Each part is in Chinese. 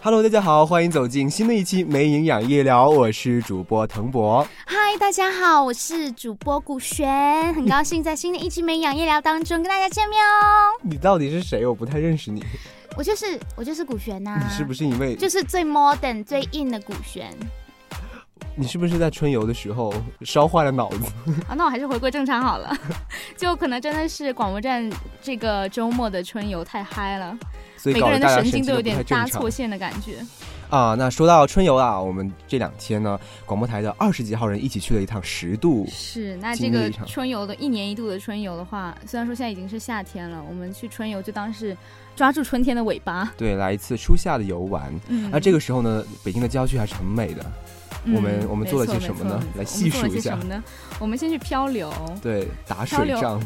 Hello，大家好，欢迎走进新的一期没营养夜聊，我是主播腾博。嗨，大家好，我是主播古璇，很高兴在新的一期没营养夜聊当中跟大家见面哦。你到底是谁？我不太认识你。我就是我就是古璇呐、你是不是因为就是最 modern 最硬的古璇你是不是在春游的时候烧坏了脑子？啊？那我还是回归正常好了，就可能真的是广播站这个周末的春游太嗨了，所以每个人的神经都有点搭错线的感觉。啊。那说到春游啊，我们这两天呢，广播台的二十几号人一起去了一趟十渡。是，那这个春游的一年一度的春游的话，虽然说现在已经是夏天了，我们去春游就当是抓住春天的尾巴。对，来一次初夏的游玩。嗯那这个时候呢，北京的郊区还是很美的。我们我们做了些什么呢？来细数一下我们做了些什么呢？我们先去漂流，对，打水仗。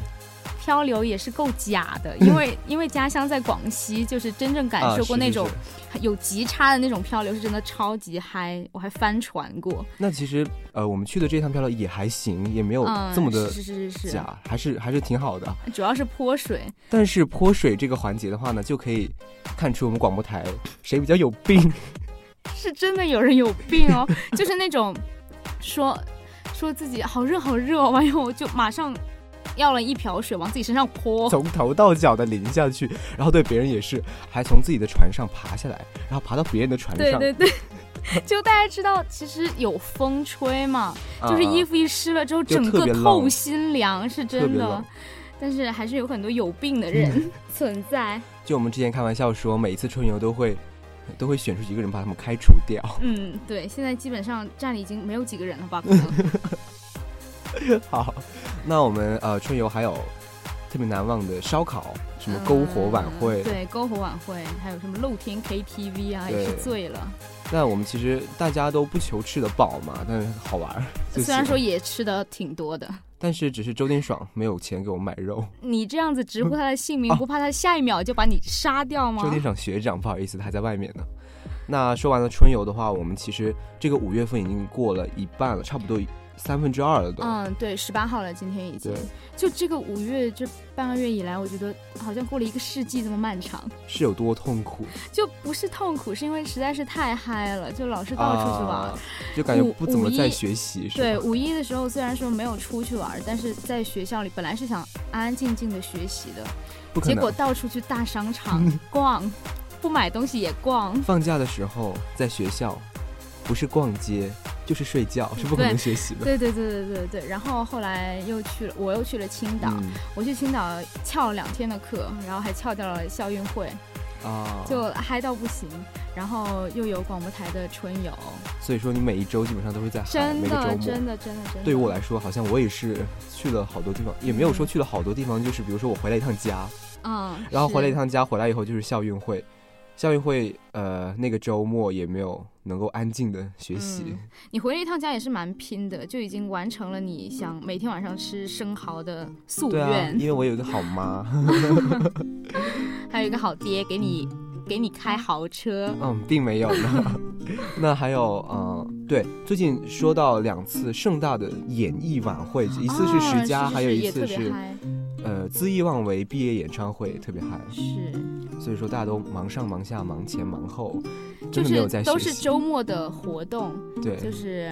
漂流也是够假的，因为因为家乡在广西，就是真正感受过那种有极差的那种漂流，是真的超级嗨，我还翻船过，那其实呃，我们去的这趟漂流也还行，也没有嗯，这么的是是是是是，假，还是还是挺好的。主要是泼水，但是泼水这个环节的话呢，就可以看出我们广播台谁比较有病。是真的有人有病哦，就是那种说说自己好热好热，完以后就马上要了一瓢水往自己身上泼，从头到脚的淋下去，然后对别人也是，还从自己的船上爬下来，然后爬到别人的船上，对对对。就大家知道，其实有风吹嘛，啊就是衣服一湿了之后，整个透心凉，是真的。。但是还是有很多有病的人存在。就我们之前开玩笑说，每一次春游都会都会选出几个人把他们开除掉。嗯，对，现在基本上站里已经没有几个人了吧？可能 好，那我们呃春游还有特别难忘的烧烤，什么篝火晚会。嗯对，篝火晚会，还有什么露天 KTV 啊，也是醉了。那我们其实大家都不求吃得饱嘛，但是好玩虽然说也吃的挺多的，但是只是周天爽没有钱给我买肉。你这样子直呼他的姓名，哦不怕他下一秒就把你杀掉吗周？天爽学长，不好意思，他还在外面呢。那说完了春游的话，我们其实这个五月份已经过了一半了，差不多三分之二了都。嗯，对，十八号了，今天已经对。就这个五月这半个月以来，我觉得好像过了一个世纪这么漫长。是有多痛苦？就不是痛苦，是因为实在是太嗨了，就老是到处去玩。啊，就感觉不怎么在学习，对，五一的时候虽然说没有出去玩，但是在学校里本来是想安安静静的学习的。结果到处去大商场 逛，不买东西也逛。放假的时候在学校，不是逛街就是睡觉，是不可能学习的。对对对对对对，然后后来又去了，我又去了青岛，嗯我去青岛翘了两天的课，然后还翘掉了校运会，啊，就嗨到不行。然后又有广播台的春游，所以说你每一周基本上都会在嗨，真每个周末。的真的真的真的。对于我来说，好像我也是去了好多地方，也没有说去了好多地方，就是比如说我回了一趟家，嗯，然后回了一趟家，回来以后就是校运会，校运会呃那个周末也没有能够安静的学习，嗯你回了一趟家也是蛮拼的，就已经完成了你想每天晚上吃生蚝的夙愿，因为我有一个好妈，还有一个好爹给你给你开豪车。嗯，并没有呢。那还有呃，对，最近说到两次盛大的演艺晚会，一次是十佳，哦是还有一次是呃恣意妄为毕业演唱会，特别嗨。是，所以说大家都忙上忙下，忙前忙后，就真的没有是都是。周末的活动，对，就是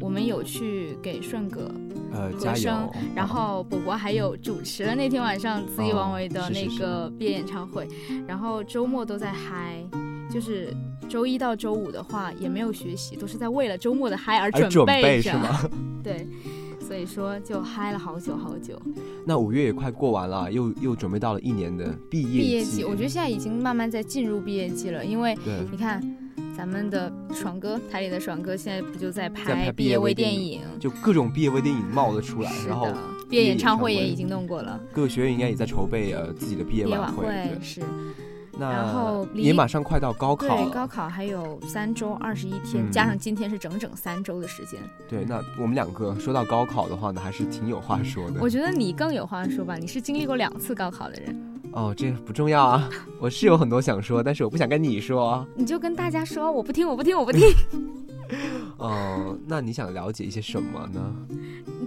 我们有去给顺哥，呃，加油。然后果果还有主持了那天晚上恣意妄为的那个毕业演唱会，然后周末都在嗨，就是周一到周五的话也没有学习，都是在为了周末的嗨而而准准备备着，是吗？对，所以说就嗨了好久好久。那五月也快过完了，又又准备到了一年的毕业毕业季，我觉得现在已经慢慢在进入毕业季了，因为你看。咱们的爽哥，台里的爽哥，现在不就在在拍拍毕业微电影？就各种毕业微电影冒了出来，是然后的，毕业演唱会也已经弄过了，各个学院应该也在筹备呃自己的毕业晚会。是。那然后离也马上快到高考对，了。高考还有三周二十一天，嗯加上今天是整整三周的时间。对，那我们两个说到高考的话呢，还是挺有话说的。我觉得你更有话说吧，你是经历过两次高考的人，哦，这不重要啊，我是有很多想说，但是我不想跟你说。你就跟大家说，我不听，我不听，我不听。哦，那你想了解一些什么呢？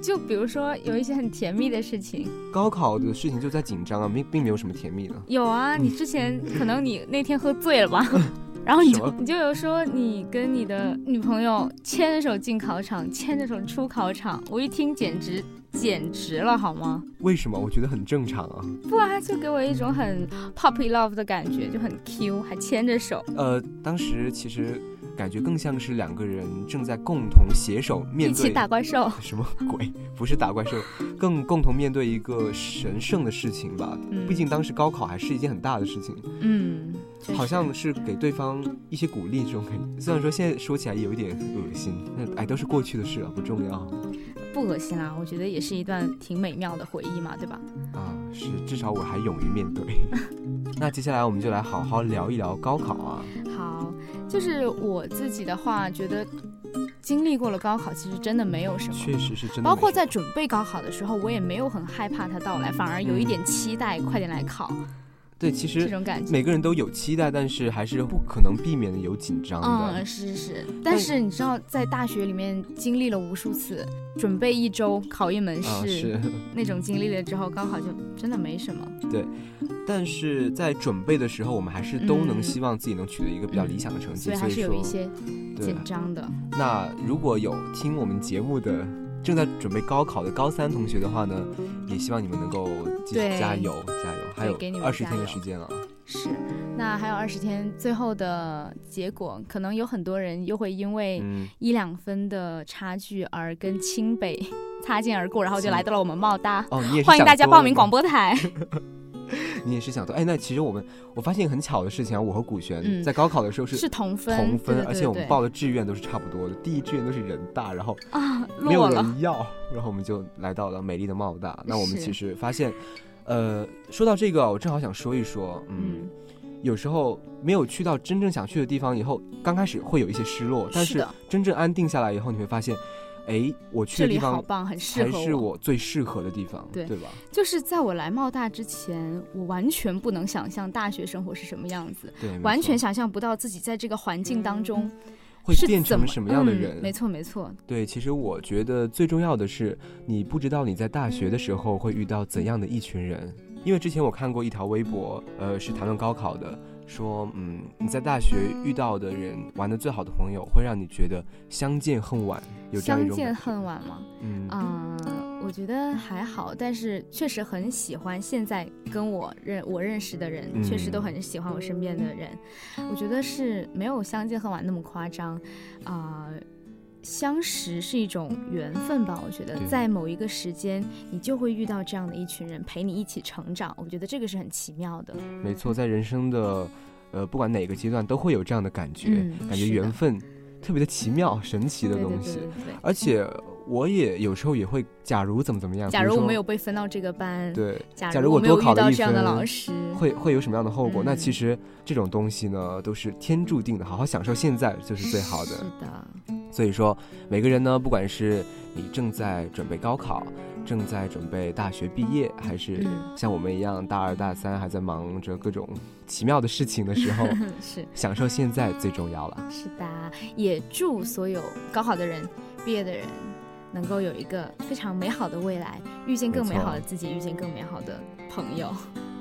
就比如说有一些很甜蜜的事情，高考的事情就在紧张啊，并并没有什么甜蜜的。有啊，你之前可能你那天喝醉了吧？然后你就你就有说你跟你的女朋友牵着手进考场，牵着手出考场，我一听简直简直了，好吗？为什么？我觉得很正常啊。不啊，就给我一种很 puppy love 的感觉，就很 Q，还牵着手。呃，当时其实感觉更像是两个人正在共同携手面一起对打怪兽。什么鬼？不是打怪兽，更共同面对一个神圣的事情吧。嗯毕竟当时高考还是一件很大的事情，嗯，好像是给对方一些鼓励这种感觉。虽然说现在说起来有一点恶心，那哎都是过去的事了，不重要不恶心啦，我觉得也是一段挺美妙的回忆嘛，对吧？啊。是，至少我还勇于面对。那接下来我们就来好好聊一聊高考啊。好，就是我自己的话，觉得经历过了高考，其实真的没有什么。确实是真包括在准备高考的时候，我也没有很害怕它到来，反而有一点期待，快点来考对，其实这种感觉。每个人都有期待，但是还是不可能避免的有紧张的。嗯，是是是，但是你知道，在大学里面经历了无数次，准备一周考一门啊，试，是，那种经历了之后，高考就真的没什么。对但是在准备的时候，我们还是都能嗯希望自己能取得一个比较理想的成绩，所以还是有一，些紧。张的。那如果有听我们节目的正在准备高考的高三同学的话呢，也希望你们能够继续加油加油，还有二十天的时间了。是，那还有二十天，最后的结果，可能有很多人又会因为嗯，一两分的差距而跟清北擦肩而过，然后就来到了我们茂大。欢迎大家报名广播台。你也是想做哎，那其实我们我发现很巧的事情啊，我和古璇嗯在高考的时候是是同分，同分，而且我们报的志愿都是差不多的，第一志愿都是人大，然后啊没有。人要，然后我们就来到了美丽的茂大。那我们其实发现，呃，说到这个，我正好想说一说，嗯，嗯，有时候没有去到真正想去的地方以后，刚开始会有一些失落，但是真正安定下来以后，你会发现，哎，我去这里的地方好棒，很适才合是我最适合的地方，对对吧？就是在我来茂大之前，我完全不能想象大学生活是什么样子，对，完全想象不到自己在这个环境当中会变成什么样的嗯人。没错，没错，对，其实我觉得最重要的是，你不知道你在大学的时候会遇到怎样的一群人。因为之前我看过一条微博，呃，是谈论高考的，说，嗯，你在大学遇到的人，玩的最好的朋友，会让你觉得相见恨晚，有这样一相见恨晚吗？嗯啊、我觉得还好，但是确实很喜欢现在跟我认我认识的人，嗯确实都很喜欢我身边的人。我觉得是没有相见恨晚那么夸张，啊、相识是一种缘分吧。我觉得在某一个时间，你就会遇到这样的一群人陪你一起成长。我觉得这个是很奇妙的。没错，在人生的，呃，不管哪个阶段都会有这样的感觉，嗯感觉缘分特别的奇妙、神奇的东西。对对对。而且我也有时候也会，假如怎么怎么样，假如我没有被分到这个班，对，假假如我没有遇多考了一到这样的分老师，会会有什么样的后果？那嗯其实这种东西呢，都是天注定的，好好享受现在就是最好的是。的，所以说，每个人呢，不管是你正在准备高考，正在准备大学毕业，还是嗯像我们一样大二大三还在忙着各种奇妙的事情的时候，是。享受现在最重要了。是的，也祝所有高考的人、毕业的人，能够有一个非常美好的未来，遇见更美好的自己，遇见更美好的朋友。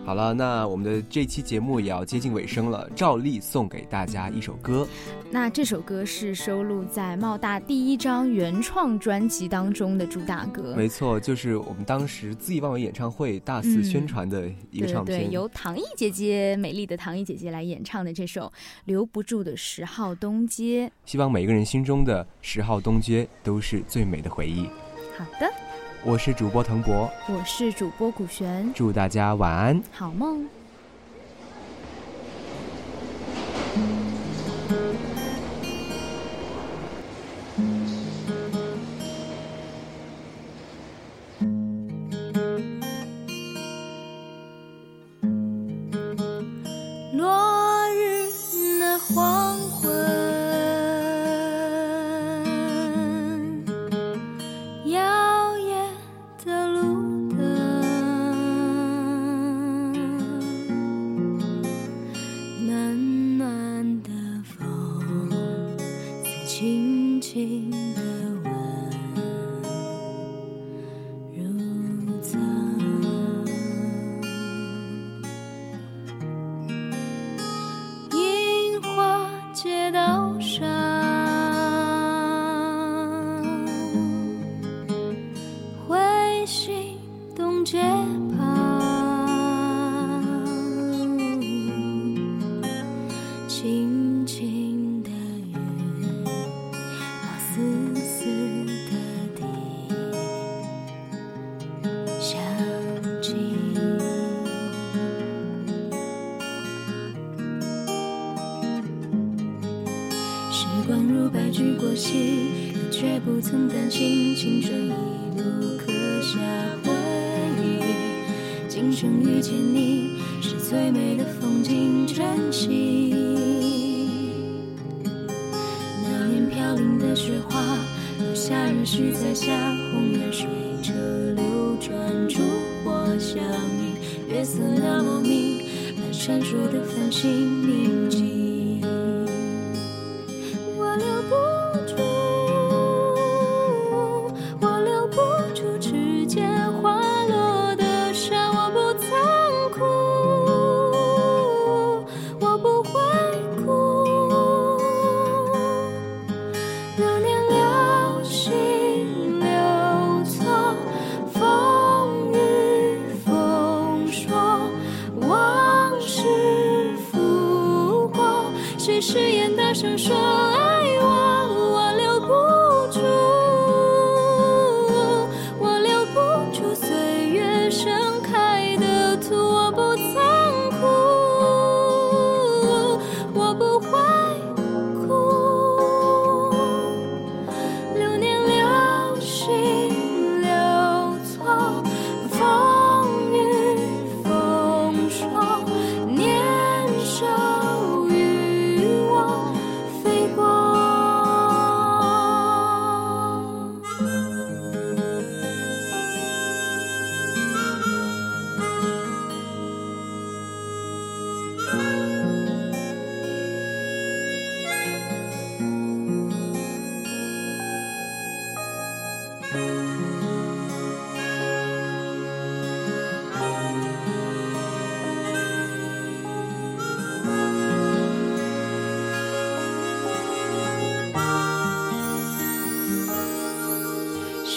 好了，那我们的这期节目也要接近尾声了，照例送给大家一首歌。那这首歌是收录在茂大第一张原创专辑当中的主打歌。没错，就是我们当时恣意妄为演唱会大肆宣传的一个唱片。对对，由唐艺姐姐美丽的唐艺姐姐来演唱的这首《留不住的十号东街》。希望每个人心中的十号东街都是最美的回忆。好的，我是主播滕博，我是主播古璇，祝大家晚安。好梦。轻轻的遇见你，是最美的风景，珍惜。那年飘零的雪花，留下热絮在下，红颜水车流转，烛火相映，月色那么明，那闪烁的繁星宁静。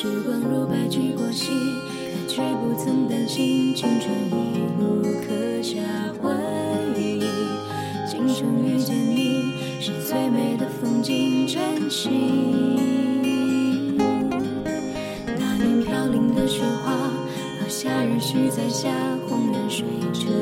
时光如白驹过隙，可却不曾担心青春一路刻下回忆。今生遇见你，是最美的风景，珍惜。那年飘零的雪花，落下热絮在下，红颜随着